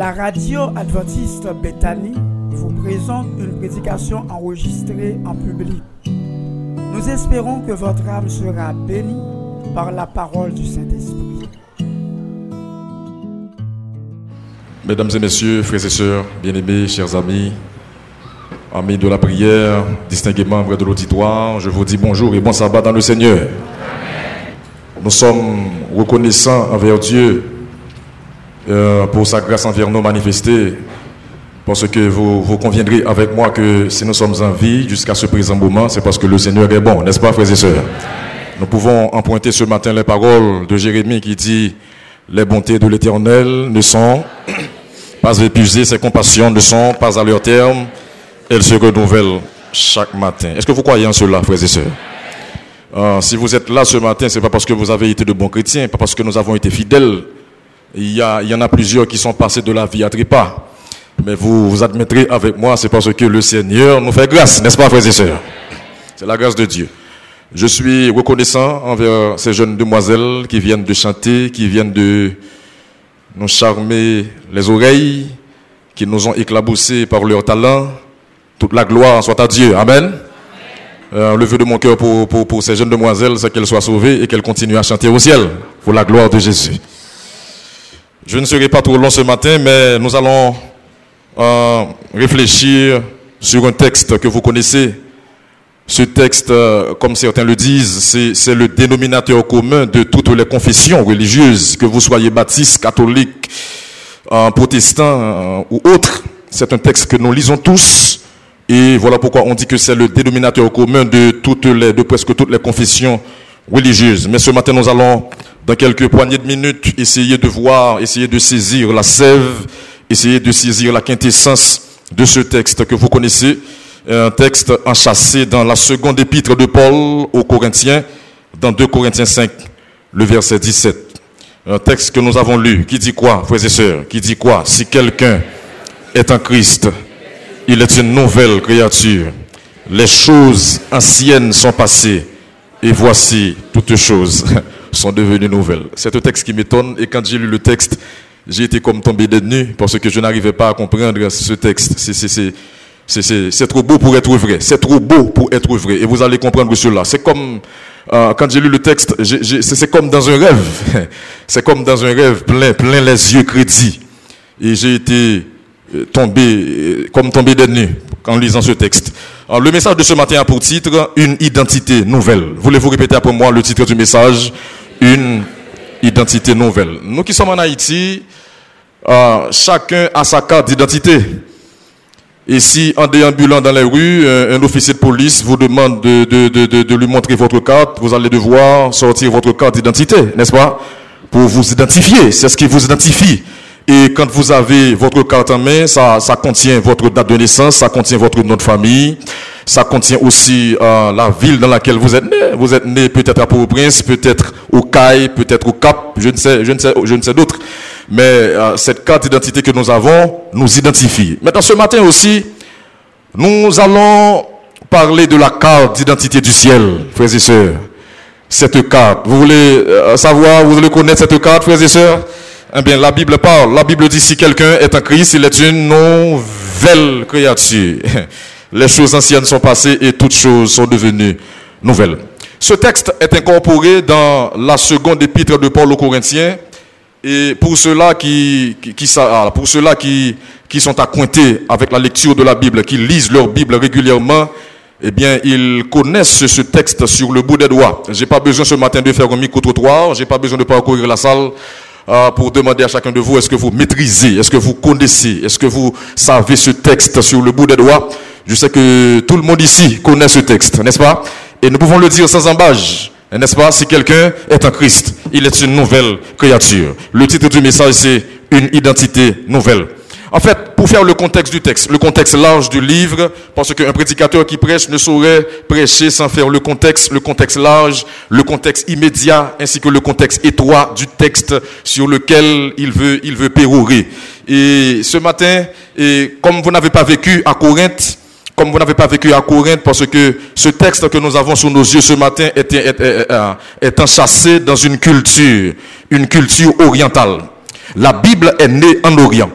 La radio adventiste Bethany vous présente une prédication enregistrée en public. Nous espérons que votre âme sera bénie par la parole du Saint-Esprit. Mesdames et messieurs, frères et sœurs, bien-aimés, chers amis, amis de la prière, distingués membres de l'auditoire, je vous dis bonjour et bon sabbat dans le Seigneur. Nous sommes reconnaissants envers Dieu euh, pour sa grâce envers nous manifestée, parce que vous, vous conviendrez avec moi que si nous sommes en vie jusqu'à ce présent moment, c'est parce que le Seigneur est bon, n'est-ce pas, frères et sœurs? Nous pouvons emprunter ce matin les paroles de Jérémie qui dit Les bontés de l'Éternel ne sont pas épuisées, ses compassions ne sont pas à leur terme, elles se renouvellent chaque matin. Est-ce que vous croyez en cela, frères et sœurs? Euh, si vous êtes là ce matin, c'est pas parce que vous avez été de bons chrétiens, pas parce que nous avons été fidèles. Il y, a, il y en a plusieurs qui sont passés de la vie à trépas. Mais vous, vous admettrez avec moi, c'est parce que le Seigneur nous fait grâce, n'est-ce pas, frères et sœurs? C'est la grâce de Dieu. Je suis reconnaissant envers ces jeunes demoiselles qui viennent de chanter, qui viennent de nous charmer les oreilles, qui nous ont éclaboussés par leur talent. Toute la gloire soit à Dieu. Amen. Euh, le vœu de mon cœur pour, pour, pour ces jeunes demoiselles, c'est qu'elles soient sauvées et qu'elles continuent à chanter au ciel pour la gloire de Jésus. Je ne serai pas trop long ce matin, mais nous allons euh, réfléchir sur un texte que vous connaissez. Ce texte, euh, comme certains le disent, c'est le dénominateur commun de toutes les confessions religieuses, que vous soyez baptiste, catholique, euh, protestant ou autre. C'est un texte que nous lisons tous. Et voilà pourquoi on dit que c'est le dénominateur commun de toutes les, de presque toutes les confessions religieuses. Mais ce matin, nous allons, dans quelques poignées de minutes, essayer de voir, essayer de saisir la sève, essayer de saisir la quintessence de ce texte que vous connaissez. Un texte enchâssé dans la seconde épître de Paul aux Corinthiens, dans 2 Corinthiens 5, le verset 17. Un texte que nous avons lu, qui dit quoi, frères et sœurs? Qui dit quoi? Si quelqu'un est en Christ, il est une nouvelle créature. Les choses anciennes sont passées et voici toutes choses sont devenues nouvelles. C'est un texte qui m'étonne et quand j'ai lu le texte, j'ai été comme tombé des nues parce que je n'arrivais pas à comprendre ce texte. C'est trop beau pour être vrai. C'est trop beau pour être vrai. Et vous allez comprendre cela. C'est comme, euh, quand j'ai lu le texte, c'est comme dans un rêve. c'est comme dans un rêve plein, plein les yeux crédits. Et j'ai été tombé, comme tombé des nues en lisant ce texte. Le message de ce matin a pour titre Une identité nouvelle. Voulez-vous répéter après moi le titre du message? Une identité nouvelle. Nous qui sommes en Haïti, euh, chacun a sa carte d'identité. Et si en déambulant dans les rues, un, un officier de police vous demande de, de, de, de, lui montrer votre carte, vous allez devoir sortir votre carte d'identité, n'est-ce pas Pour vous identifier, c'est ce qui vous identifie. Et quand vous avez votre carte en main, ça, ça contient votre date de naissance, ça contient votre nom de famille, ça contient aussi euh, la ville dans laquelle vous êtes né. Vous êtes né peut-être à Port-au-Prince, peut-être au CAI, peut-être au Cap, je ne sais, je ne sais, je ne sais d'autres. Mais euh, cette carte d'identité que nous avons nous identifie. Maintenant, ce matin aussi, nous allons parler de la carte d'identité du ciel, frères et sœurs. Cette carte, vous voulez euh, savoir, vous voulez connaître cette carte, frères et sœurs? Eh bien, la Bible parle. La Bible dit si quelqu'un est en Christ, il est une nouvelle créature. Les choses anciennes sont passées et toutes choses sont devenues nouvelles. Ce texte est incorporé dans la seconde épître de Paul aux Corinthiens. Et pour ceux-là qui, qui, qui, pour ceux-là qui, qui sont accointés avec la lecture de la Bible, qui lisent leur Bible régulièrement, eh bien, ils connaissent ce texte sur le bout des doigts. J'ai pas besoin ce matin de faire un micro-trottoir, j'ai pas besoin de parcourir la salle pour demander à chacun de vous, est-ce que vous maîtrisez, est-ce que vous connaissez, est-ce que vous savez ce texte sur le bout des doigts? Je sais que tout le monde ici connaît ce texte, n'est-ce pas? Et nous pouvons le dire sans embâche, n'est-ce pas? Si quelqu'un est en Christ, il est une nouvelle créature. Le titre du message, c'est une identité nouvelle. En fait, pour faire le contexte du texte, le contexte large du livre, parce qu'un prédicateur qui prêche ne saurait prêcher sans faire le contexte, le contexte large, le contexte immédiat, ainsi que le contexte étroit du texte sur lequel il veut, il veut pérorer. Et ce matin, comme vous n'avez pas vécu à Corinthe, comme vous n'avez pas vécu à Corinthe, parce que ce texte que nous avons sous nos yeux ce matin est, est, est, est enchâssé dans une culture, une culture orientale. La Bible est née en Orient.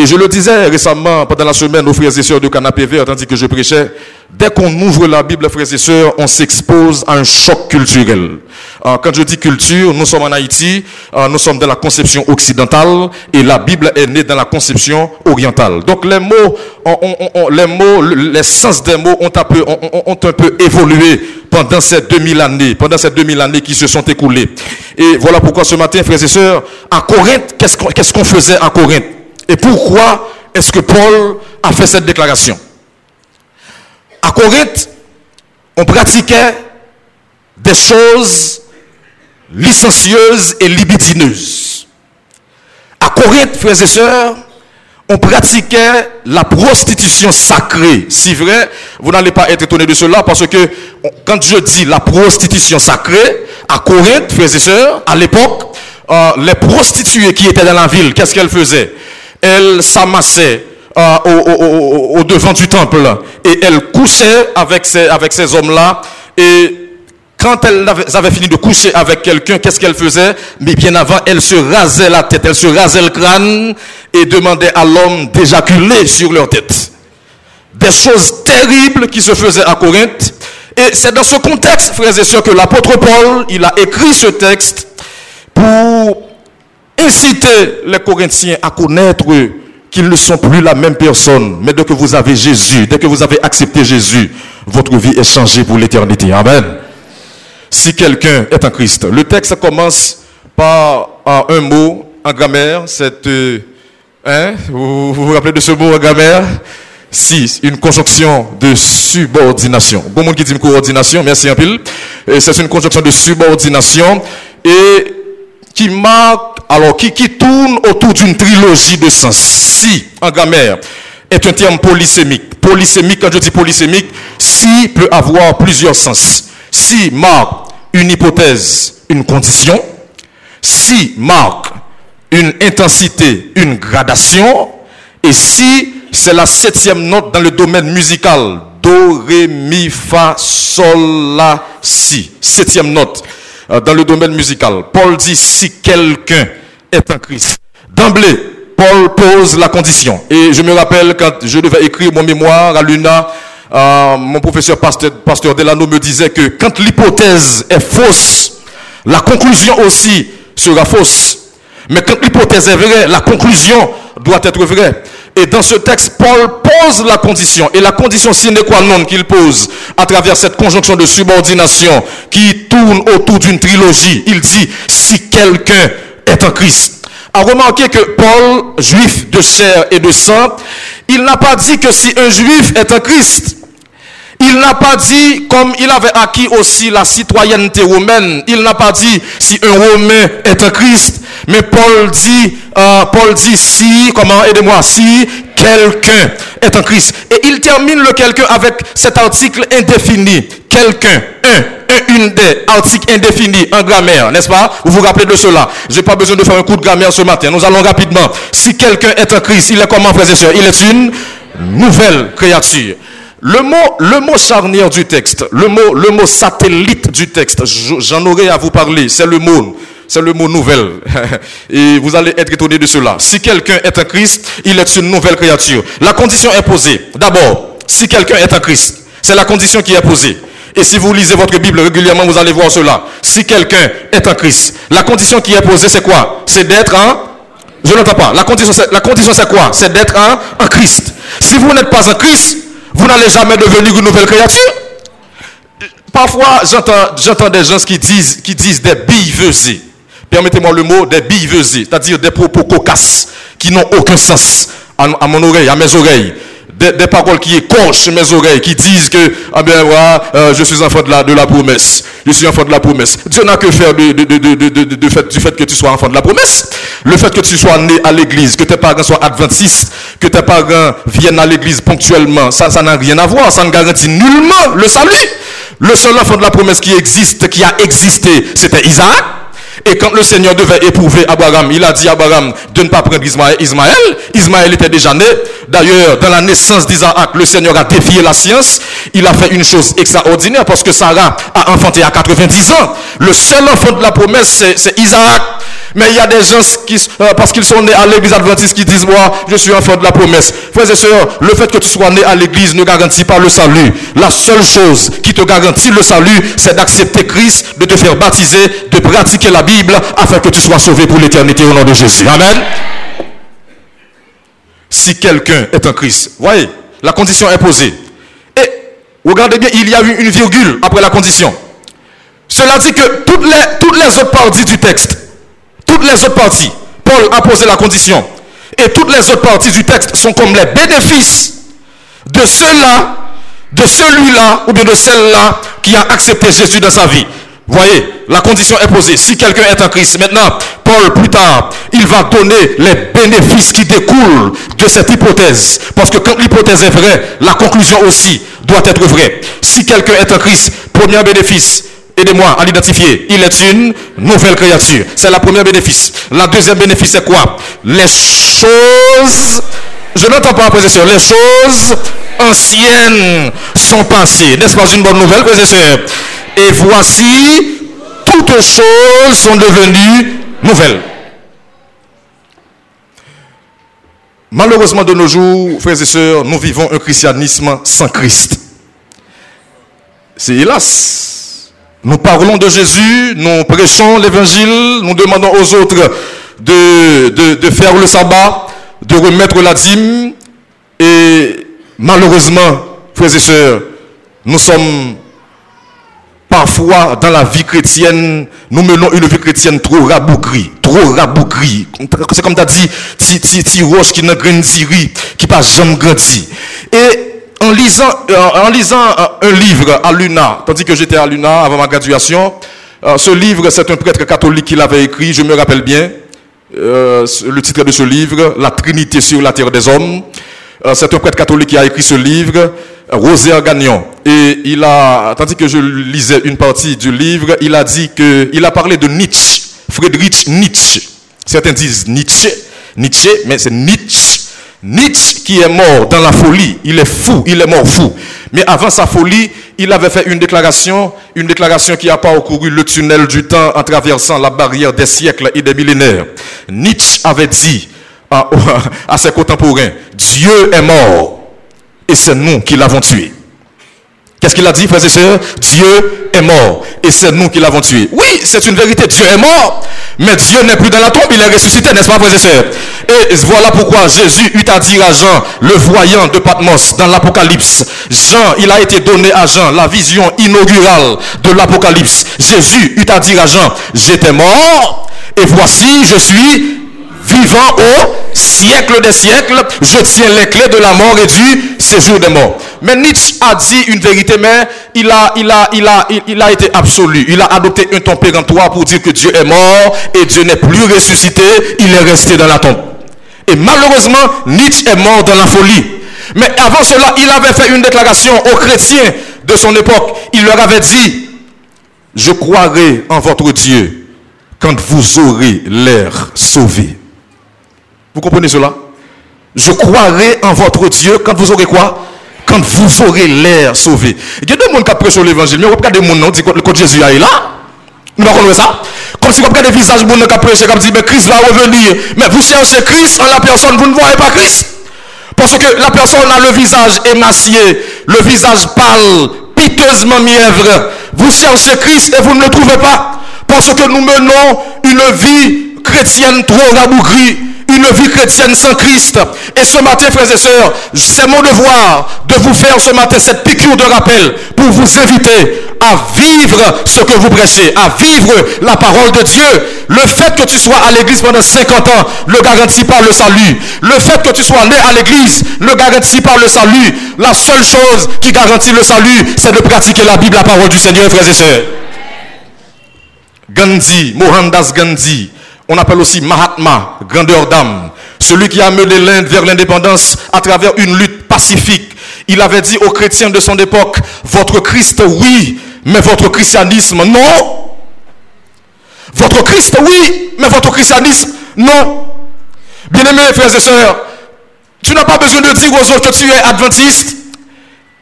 Et je le disais récemment pendant la semaine aux frères et sœurs de Canapé Vert, tandis que je prêchais, dès qu'on ouvre la Bible, frères et sœurs, on s'expose à un choc culturel. Euh, quand je dis culture, nous sommes en Haïti, euh, nous sommes dans la conception occidentale et la Bible est née dans la conception orientale. Donc les mots, les mots, l'essence des mots ont un peu, ont, un peu évolué pendant ces 2000 années, pendant ces 2000 années qui se sont écoulées. Et voilà pourquoi ce matin, frères et sœurs, à Corinthe, qu'est-ce qu'on faisait à Corinthe? Et pourquoi est-ce que Paul a fait cette déclaration? À Corinthe, on pratiquait des choses licencieuses et libidineuses. À Corinthe, frères et sœurs, on pratiquait la prostitution sacrée. Si vrai, vous n'allez pas être étonné de cela parce que quand je dis la prostitution sacrée, à Corinthe, frères et sœurs, à l'époque, euh, les prostituées qui étaient dans la ville, qu'est-ce qu'elles faisaient? Elle s'amassait euh, au, devant du temple et elle couchait avec ces, avec ces hommes-là. Et quand elle avait, fini de coucher avec quelqu'un, qu'est-ce qu'elle faisait? Mais bien avant, elle se rasait la tête, elle se rasait le crâne et demandait à l'homme d'éjaculer sur leur tête. Des choses terribles qui se faisaient à Corinthe. Et c'est dans ce contexte, frères et sœurs, que l'apôtre Paul, il a écrit ce texte pour inciter les Corinthiens à connaître qu'ils ne sont plus la même personne. Mais dès que vous avez Jésus, dès que vous avez accepté Jésus, votre vie est changée pour l'éternité. Amen. Si quelqu'un est en Christ, le texte commence par un mot en grammaire, c'est, euh, hein, vous, vous, rappelez de ce mot en grammaire? Si, une conjonction de subordination. Bon monde qui dit coordination, merci un pile. C'est une conjonction de subordination et qui marque alors qui, qui tourne autour d'une trilogie de sens? Si, en grammaire, est un terme polysémique. Polysémique, quand je dis polysémique, si peut avoir plusieurs sens. Si marque une hypothèse, une condition. Si marque une intensité, une gradation. Et si c'est la septième note dans le domaine musical. Do, ré, mi, fa, sol, la, si. Septième note. Euh, dans le domaine musical. Paul dit si quelqu'un est en Christ. D'emblée, Paul pose la condition. Et je me rappelle quand je devais écrire mon mémoire à l'UNA, euh, mon professeur pasteur, pasteur Delano me disait que quand l'hypothèse est fausse, la conclusion aussi sera fausse. Mais quand l'hypothèse est vraie, la conclusion doit être vraie. Et dans ce texte, Paul pose la condition. Et la condition sine qua non qu'il pose à travers cette conjonction de subordination qui tourne autour d'une trilogie. Il dit, si quelqu'un est en Christ. A remarqué que Paul, juif de chair et de sang, il n'a pas dit que si un juif est en Christ, il n'a pas dit, comme il avait acquis aussi la citoyenneté romaine, il n'a pas dit si un Romain est un Christ, mais Paul dit, euh, Paul dit si, comment, aidez-moi, si quelqu'un est un Christ. Et il termine le quelqu'un avec cet article indéfini. Quelqu'un, un, une des articles indéfinis en grammaire, n'est-ce pas? Vous vous rappelez de cela Je n'ai pas besoin de faire un coup de grammaire ce matin. Nous allons rapidement. Si quelqu'un est un Christ, il est comment, frères et sœurs? Il est une nouvelle créature. Le mot, le mot charnière du texte, le mot, le mot satellite du texte, j'en aurai à vous parler, c'est le mot, c'est le mot nouvelle. Et vous allez être étonné de cela. Si quelqu'un est un Christ, il est une nouvelle créature. La condition est posée. D'abord, si quelqu'un est un Christ, c'est la condition qui est posée. Et si vous lisez votre Bible régulièrement, vous allez voir cela. Si quelqu'un est un Christ, la condition qui est posée, c'est quoi? C'est d'être un... Je n'entends pas. La condition, la condition, c'est quoi? C'est d'être un, un Christ. Si vous n'êtes pas un Christ, vous n'allez jamais devenir une nouvelle créature. Parfois, j'entends des gens qui disent, des billevesées. Permettez-moi le mot des billevesées, c'est-à-dire des propos cocasses qui n'ont aucun sens à mon oreille, à mes oreilles des, paroles qui écorchent mes oreilles, qui disent que, ah ben voilà, euh, je suis enfant de la, de la promesse. Je suis enfant de la promesse. Dieu n'a que faire de, de, fait, du fait que tu sois enfant de la promesse. Le fait que tu sois né à l'église, que tes parents soient adventistes, que tes parents viennent à l'église ponctuellement, ça, ça n'a rien à voir. Ça ne garantit nullement le salut. Le seul enfant de la promesse qui existe, qui a existé, c'était Isaac. Et quand le Seigneur devait éprouver Abraham, il a dit à Abraham de ne pas prendre Ismaël. Ismaël, était déjà né. D'ailleurs, dans la naissance d'Isaac, le Seigneur a défié la science. Il a fait une chose extraordinaire parce que Sarah a enfanté à 90 ans. Le seul enfant de la promesse, c'est Isaac. Mais il y a des gens qui, euh, parce qu'ils sont nés à l'église adventiste, qui disent, moi, je suis enfant de la promesse. Frères et sœurs, le fait que tu sois né à l'église ne garantit pas le salut. La seule chose qui te garantit le salut, c'est d'accepter Christ, de te faire baptiser, de pratiquer la Bible, afin que tu sois sauvé pour l'éternité au nom de Jésus. Amen. Si quelqu'un est un Christ, voyez, la condition est posée. Et regardez bien, il y a eu une virgule après la condition. Cela dit que toutes les, toutes les autres parties du texte, toutes les autres parties, Paul a posé la condition. Et toutes les autres parties du texte sont comme les bénéfices de ceux-là, de celui-là ou bien de celle-là qui a accepté Jésus dans sa vie. Voyez, la condition est posée. Si quelqu'un est en Christ, maintenant, Paul, plus tard, il va donner les bénéfices qui découlent de cette hypothèse. Parce que quand l'hypothèse est vraie, la conclusion aussi doit être vraie. Si quelqu'un est en Christ, premier bénéfice, aidez-moi à l'identifier. Il est une nouvelle créature. C'est la première bénéfice. La deuxième bénéfice, c'est quoi? Les choses, je n'entends pas, frères les choses anciennes sont passées. N'est-ce pas une bonne nouvelle, frères Et voici, toutes choses sont devenues nouvelles. Malheureusement, de nos jours, frères et sœurs, nous vivons un christianisme sans Christ. C'est hélas nous parlons de Jésus, nous prêchons l'évangile, nous demandons aux autres de, de, faire le sabbat, de remettre la dîme. Et malheureusement, frères et sœurs, nous sommes parfois dans la vie chrétienne, nous menons une vie chrétienne trop rabougrie, trop rabougrie. C'est comme tu as dit, ti, roche qui n'a grandi, qui pas jamais grandi. En lisant, euh, en lisant euh, un livre à l'UNA, tandis que j'étais à l'UNA avant ma graduation, euh, ce livre, c'est un prêtre catholique qui l'avait écrit, je me rappelle bien, le titre de ce livre, La Trinité sur la terre des hommes. c'est un prêtre catholique qui a écrit ce livre, Rosaire Gagnon. Et il a, tandis que je lisais une partie du livre, il a dit que, il a parlé de Nietzsche, Friedrich Nietzsche. Certains disent Nietzsche, Nietzsche, mais c'est Nietzsche. Nietzsche qui est mort dans la folie, il est fou, il est mort fou. Mais avant sa folie, il avait fait une déclaration, une déclaration qui a parcouru le tunnel du temps en traversant la barrière des siècles et des millénaires. Nietzsche avait dit à, à ses contemporains, Dieu est mort et c'est nous qui l'avons tué. Qu'est-ce qu'il a dit, frères et sœurs? Dieu est mort et c'est nous qui l'avons tué. Oui, c'est une vérité, Dieu est mort, mais Dieu n'est plus dans la tombe, il est ressuscité, n'est-ce pas, frères et sœurs? Et voilà pourquoi Jésus eut à dire à Jean, le voyant de Patmos dans l'Apocalypse. Jean, il a été donné à Jean la vision inaugurale de l'Apocalypse. Jésus eut à dire à Jean, j'étais mort et voici, je suis vivant au siècle des siècles, je tiens les clés de la mort et du séjour des morts. Mais Nietzsche a dit une vérité, mais il a, il a, il a, il, a été absolu. Il a adopté un ton péremptoire pour dire que Dieu est mort et Dieu n'est plus ressuscité, il est resté dans la tombe. Et malheureusement, Nietzsche est mort dans la folie. Mais avant cela, il avait fait une déclaration aux chrétiens de son époque. Il leur avait dit, je croirai en votre Dieu quand vous aurez l'air sauvé. Vous comprenez cela Je croirai en votre Dieu quand vous aurez quoi? Quand vous aurez l'air sauvé. Il y a des gens qui prêchent l'évangile, mais regardez mon nom, dit que Jésus est là. Nous comprenez ça Comme si vous regardez le visage de gens qui prêchent, comme dit, mais Christ va revenir. Mais vous cherchez Christ en la personne, vous ne voyez pas Christ. Parce que la personne a le visage émacié, le visage pâle, piteusement mièvre. Vous cherchez Christ et vous ne le trouvez pas. Parce que nous menons une vie chrétienne trop rabougrie une vie chrétienne sans Christ. Et ce matin, frères et sœurs, c'est mon devoir de vous faire ce matin cette piqûre de rappel pour vous inviter à vivre ce que vous prêchez, à vivre la parole de Dieu. Le fait que tu sois à l'église pendant 50 ans ne garantit pas le salut. Le fait que tu sois né à l'église ne garantit pas le salut. La seule chose qui garantit le salut, c'est de pratiquer la Bible, la parole du Seigneur, frères et sœurs. Gandhi, Mohandas Gandhi, on appelle aussi Mahatma, grandeur d'âme. Celui qui a mené l'Inde vers l'indépendance à travers une lutte pacifique. Il avait dit aux chrétiens de son époque, votre Christ oui, mais votre christianisme non. Votre Christ oui, mais votre christianisme non. Bien-aimés frères et sœurs, tu n'as pas besoin de dire aux autres que tu es adventiste.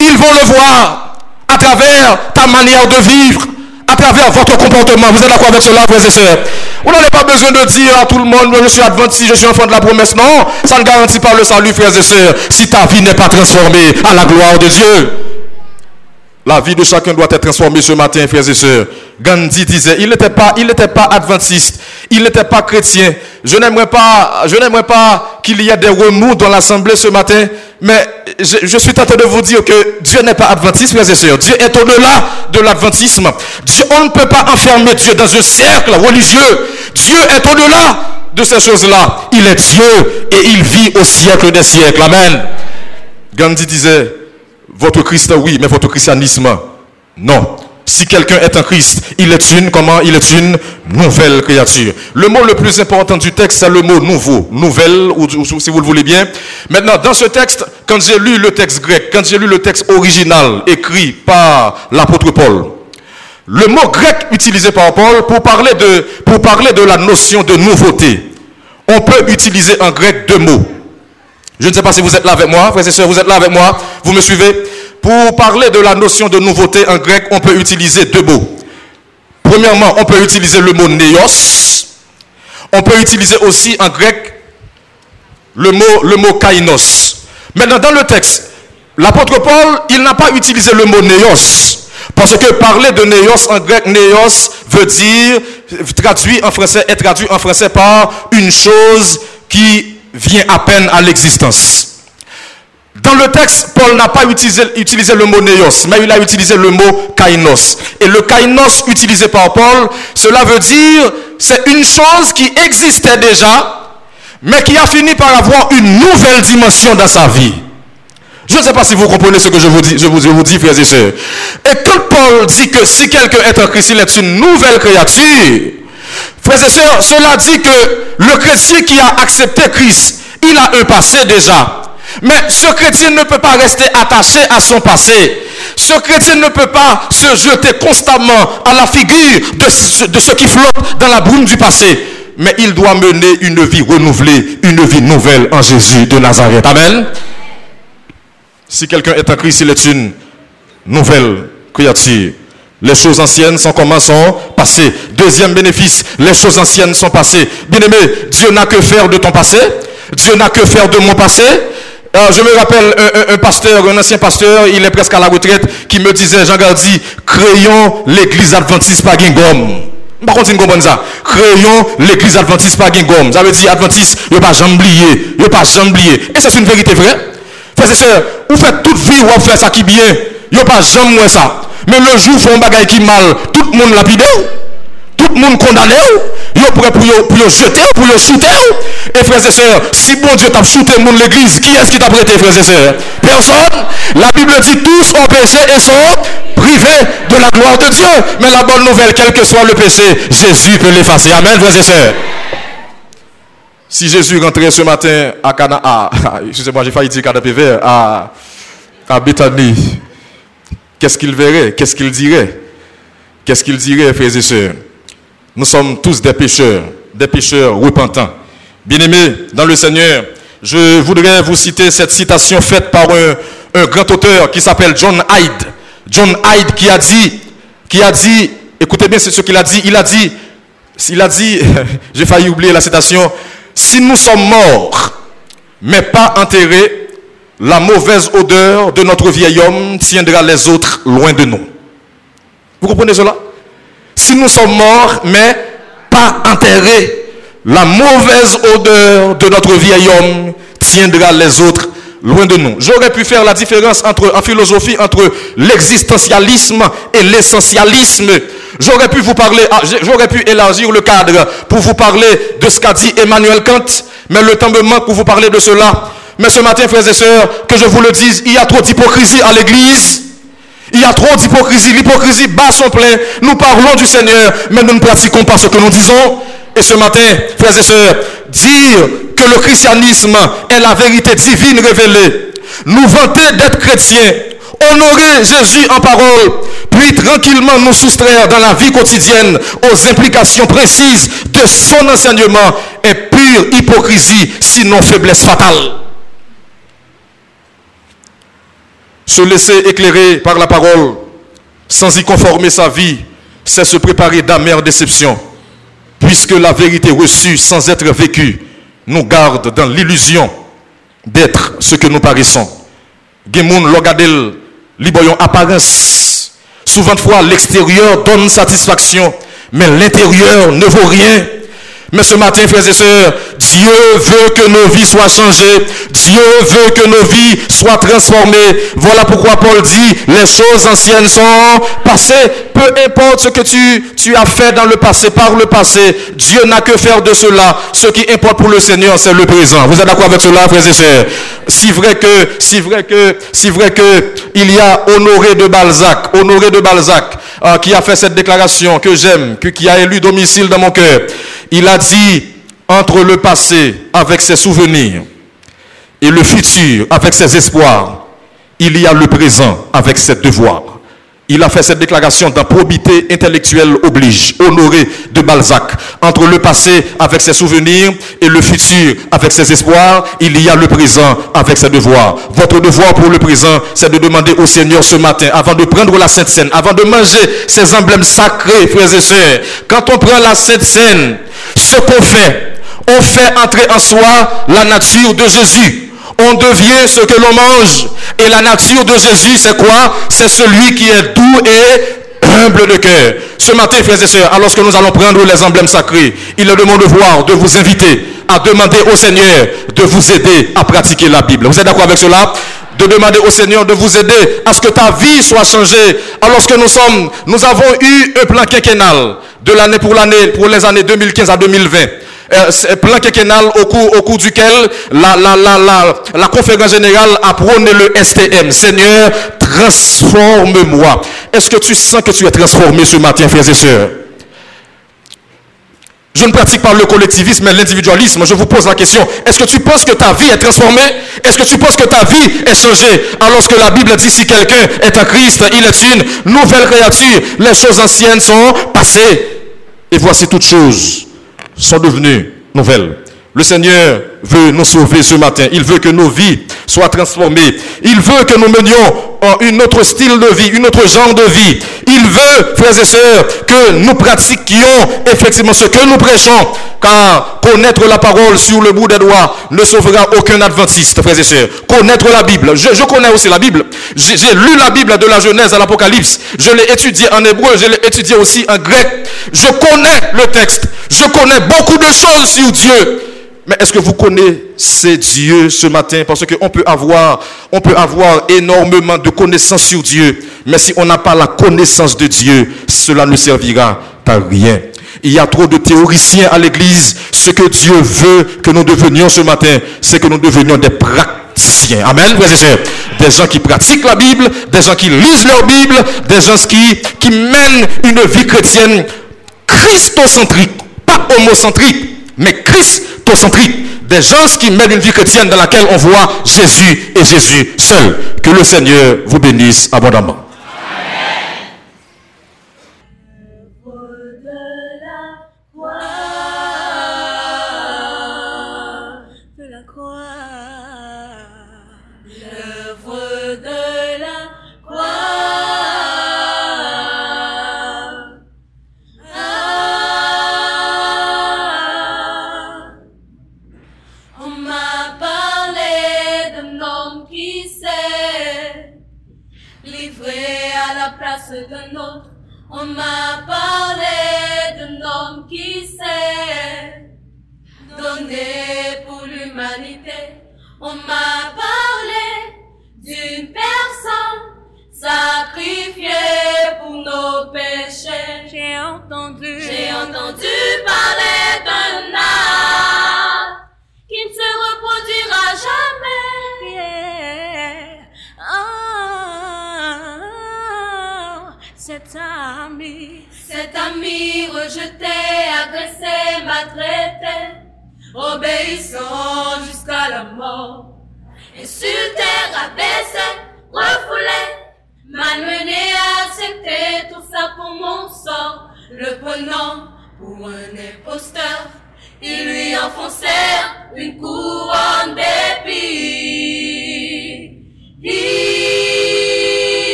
Ils vont le voir à travers ta manière de vivre, à travers votre comportement. Vous êtes d'accord avec cela, frères et sœurs? Vous n'avez pas besoin de dire à tout le monde, je suis adventiste, je suis enfant de la promesse. Non, ça ne garantit pas le salut, frères et sœurs, si ta vie n'est pas transformée à la gloire de Dieu. La vie de chacun doit être transformée ce matin, frères et sœurs. Gandhi disait, il n'était pas, il n'était pas adventiste, il n'était pas chrétien. Je n'aimerais pas, je n'aimerais pas qu'il y ait des remous dans l'assemblée ce matin, mais je, suis tenté de vous dire que Dieu n'est pas adventiste, frères et sœurs. Dieu est au-delà de l'adventisme. Dieu, on ne peut pas enfermer Dieu dans un cercle religieux. Dieu est au-delà de ces choses-là. Il est Dieu et il vit au siècle des siècles. Amen. Gandhi disait, votre Christ, oui, mais votre christianisme, non. Si quelqu'un est un Christ, il est une, comment Il est une nouvelle créature. Le mot le plus important du texte, c'est le mot nouveau, nouvelle, ou, si vous le voulez bien. Maintenant, dans ce texte, quand j'ai lu le texte grec, quand j'ai lu le texte original écrit par l'apôtre Paul, le mot grec utilisé par Paul pour parler de, pour parler de la notion de nouveauté, on peut utiliser en grec deux mots. Je ne sais pas si vous êtes là avec moi, frères et sœurs, vous êtes là avec moi, vous me suivez Pour parler de la notion de nouveauté en grec, on peut utiliser deux mots. Premièrement, on peut utiliser le mot néos. On peut utiliser aussi en grec le mot, le mot kainos. Maintenant, dans le texte, l'apôtre Paul, il n'a pas utilisé le mot néos. Parce que parler de néos en grec, néos veut dire, traduit en français, est traduit en français par une chose qui vient à peine à l'existence. Dans le texte, Paul n'a pas utilisé, utilisé, le mot néos, mais il a utilisé le mot kainos. Et le kainos utilisé par Paul, cela veut dire c'est une chose qui existait déjà, mais qui a fini par avoir une nouvelle dimension dans sa vie. Je ne sais pas si vous comprenez ce que je vous dis, je vous, je vous dis, frères et sœurs. Et quand Paul dit que si quelqu'un est en Christ, il est une nouvelle créature, Frères et sœurs, cela dit que le chrétien qui a accepté Christ, il a un passé déjà. Mais ce chrétien ne peut pas rester attaché à son passé. Ce chrétien ne peut pas se jeter constamment à la figure de ce, qui flotte dans la brume du passé. Mais il doit mener une vie renouvelée, une vie nouvelle en Jésus de Nazareth. Amen. Si quelqu'un est en Christ, il est une nouvelle créature. Les choses anciennes sont comment passées. Deuxième bénéfice, les choses anciennes sont passées. Bien-aimé, Dieu n'a que faire de ton passé. Dieu n'a que faire de mon passé. Euh, je me rappelle un, pasteur, un ancien pasteur, il est presque à la retraite, qui me disait, Jean Gardi, créons l'église adventiste par Gingom. Par contre, une ça. Créons l'église adventiste par Gingom. Ça veut dire adventiste, il n'y a pas jamblier. Il n'y a pas jamblier. Et c'est une vérité vraie. Frères et sœurs, vous faites toute vie, vous faites ça qui bien. Il n'y a pas jamais ça. Mais le jour où font bagage qui mal, tout le monde lapide, tout le monde condamné, est prêt pour le jeter, pour le shooter. Et frères et sœurs, si bon Dieu t'a shooté monde l'église, qui est-ce qui t'a prêté, frères et sœurs? Personne. La Bible dit tous ont péché et sont privés de la gloire de Dieu. Mais la bonne nouvelle, quel que soit le péché, Jésus peut l'effacer. Amen, frères et sœurs. Si Jésus rentrait ce matin à Cana, à, excusez-moi, j'ai failli dire Cana à, à Bethany, qu'est-ce qu'il verrait? Qu'est-ce qu'il dirait? Qu'est-ce qu'il dirait, frères et sœurs? Nous sommes tous des pécheurs, des pécheurs repentants. Bien-aimés dans le Seigneur, je voudrais vous citer cette citation faite par un, grand auteur qui s'appelle John Hyde. John Hyde qui a dit, qui a dit, écoutez bien ce qu'il a dit, il a dit, il a dit, j'ai failli oublier la citation, si nous sommes morts, mais pas enterrés, la mauvaise odeur de notre vieil homme tiendra les autres loin de nous. Vous comprenez cela? Si nous sommes morts, mais pas enterrés, la mauvaise odeur de notre vieil homme tiendra les autres loin de nous. J'aurais pu faire la différence entre, en philosophie entre l'existentialisme et l'essentialisme. J'aurais pu vous parler, ah, j'aurais pu élargir le cadre pour vous parler de ce qu'a dit Emmanuel Kant, mais le temps me manque pour vous parler de cela. Mais ce matin, frères et sœurs, que je vous le dise, il y a trop d'hypocrisie à l'église. Il y a trop d'hypocrisie. L'hypocrisie bat son plein. Nous parlons du Seigneur, mais nous ne pratiquons pas ce que nous disons. Et ce matin, frères et sœurs, dire que le christianisme est la vérité divine révélée, nous vanter d'être chrétiens, honorer Jésus en parole, puis tranquillement nous soustraire dans la vie quotidienne aux implications précises de son enseignement est pure hypocrisie, sinon faiblesse fatale. Se laisser éclairer par la parole, sans y conformer sa vie, c'est se préparer d'amères déceptions, puisque la vérité reçue sans être vécue nous garde dans l'illusion d'être ce que nous paraissons. Gemoun logadel liboyon apparence. Souvent fois l'extérieur donne satisfaction, mais l'intérieur ne vaut rien. Mais ce matin, frères et sœurs, Dieu veut que nos vies soient changées. Dieu veut que nos vies soient transformées. Voilà pourquoi Paul dit, les choses anciennes sont passées. Peu importe ce que tu, as fait dans le passé, par le passé, Dieu n'a que faire de cela. Ce qui importe pour le Seigneur, c'est le présent. Vous êtes d'accord avec cela, frères et sœurs? Si vrai que, si vrai que, si vrai que, il y a Honoré de Balzac, Honoré de Balzac, euh, qui a fait cette déclaration que j'aime, qui a élu domicile dans mon cœur. Il a dit, entre le passé avec ses souvenirs et le futur avec ses espoirs, il y a le présent avec ses devoirs. Il a fait cette déclaration dans Probité intellectuelle oblige, honoré de Balzac. Entre le passé avec ses souvenirs et le futur avec ses espoirs, il y a le présent avec ses devoirs. Votre devoir pour le présent, c'est de demander au Seigneur ce matin, avant de prendre la Sainte Seine, avant de manger ces emblèmes sacrés, frères et sœurs. Quand on prend la Sainte Seine, ce qu'on fait, on fait entrer en soi la nature de Jésus on devient ce que l'on mange. Et la nature de Jésus, c'est quoi? C'est celui qui est doux et humble de cœur. Ce matin, frères et sœurs, alors que nous allons prendre les emblèmes sacrés, il est de mon devoir de vous inviter à demander au Seigneur de vous aider à pratiquer la Bible. Vous êtes d'accord avec cela? De demander au Seigneur de vous aider à ce que ta vie soit changée. Alors que nous sommes, nous avons eu un plan quinquennal de l'année pour l'année, pour les années 2015 à 2020. Euh, plan quinquennal au cours, au cours duquel la, conférence générale a prôné le STM. Seigneur, transforme-moi. Est-ce que tu sens que tu es transformé ce matin, frères et sœurs? Je ne pratique pas le collectivisme mais l'individualisme. Je vous pose la question. Est-ce que tu penses que ta vie est transformée? Est-ce que tu penses que ta vie est changée? Alors que la Bible dit si quelqu'un est un Christ, il est une nouvelle créature. Les choses anciennes sont passées. Et voici toutes choses sont devenues nouvelles. Le Seigneur veut nous sauver ce matin. Il veut que nos vies soient transformées. Il veut que nous menions un autre style de vie, une autre genre de vie. Il veut, frères et sœurs, que nous pratiquions effectivement ce que nous prêchons. Car connaître la parole sur le bout des doigts ne sauvera aucun adventiste, frères et sœurs. Connaître la Bible. Je, connais aussi la Bible. J'ai lu la Bible de la Genèse à l'Apocalypse. Je l'ai étudié en hébreu. Je l'ai étudié aussi en grec. Je connais le texte. Je connais beaucoup de choses sur Dieu. Mais est-ce que vous connaissez Dieu ce matin? Parce qu'on peut avoir, on peut avoir énormément de connaissances sur Dieu. Mais si on n'a pas la connaissance de Dieu, cela ne servira à rien. Il y a trop de théoriciens à l'église. Ce que Dieu veut que nous devenions ce matin, c'est que nous devenions des praticiens. Amen, Des gens qui pratiquent la Bible, des gens qui lisent leur Bible, des gens qui, qui mènent une vie chrétienne christocentrique, pas homocentrique, mais christocentrique. Des gens qui mènent une vie chrétienne dans laquelle on voit Jésus et Jésus seul. Que le Seigneur vous bénisse abondamment. Cet ami, Cet ami rejeté, agressé, maltraité, obéissant jusqu'à la mort, insulté, rabaissé, refoulé, malmené, accepté, tout ça pour mon sort, le prenant pour un imposteur, ils lui enfoncèrent une couronne d'épines.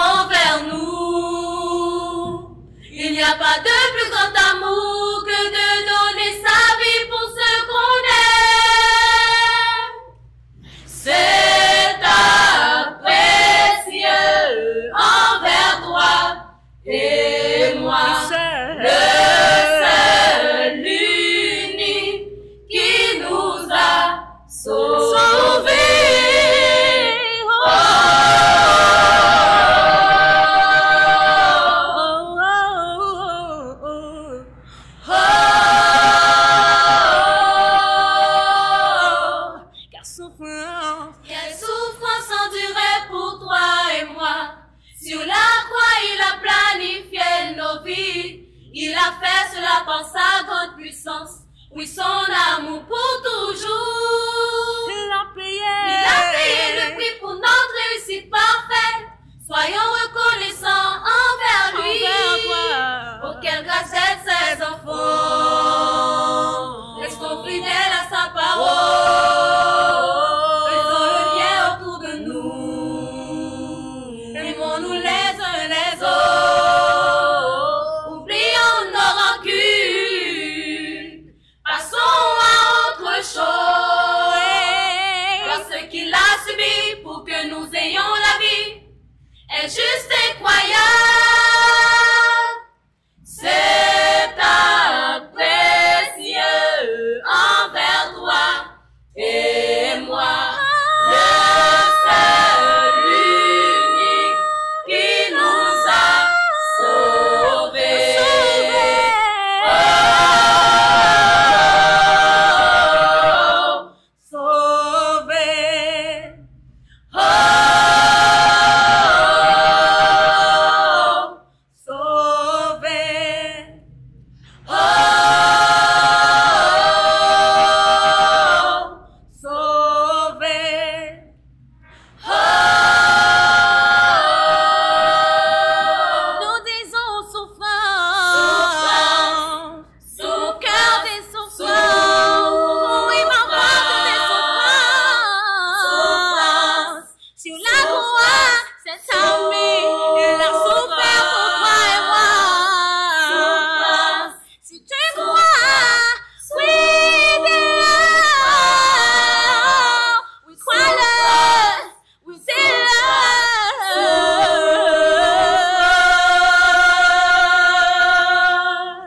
Envers nous. Il n'y a pas de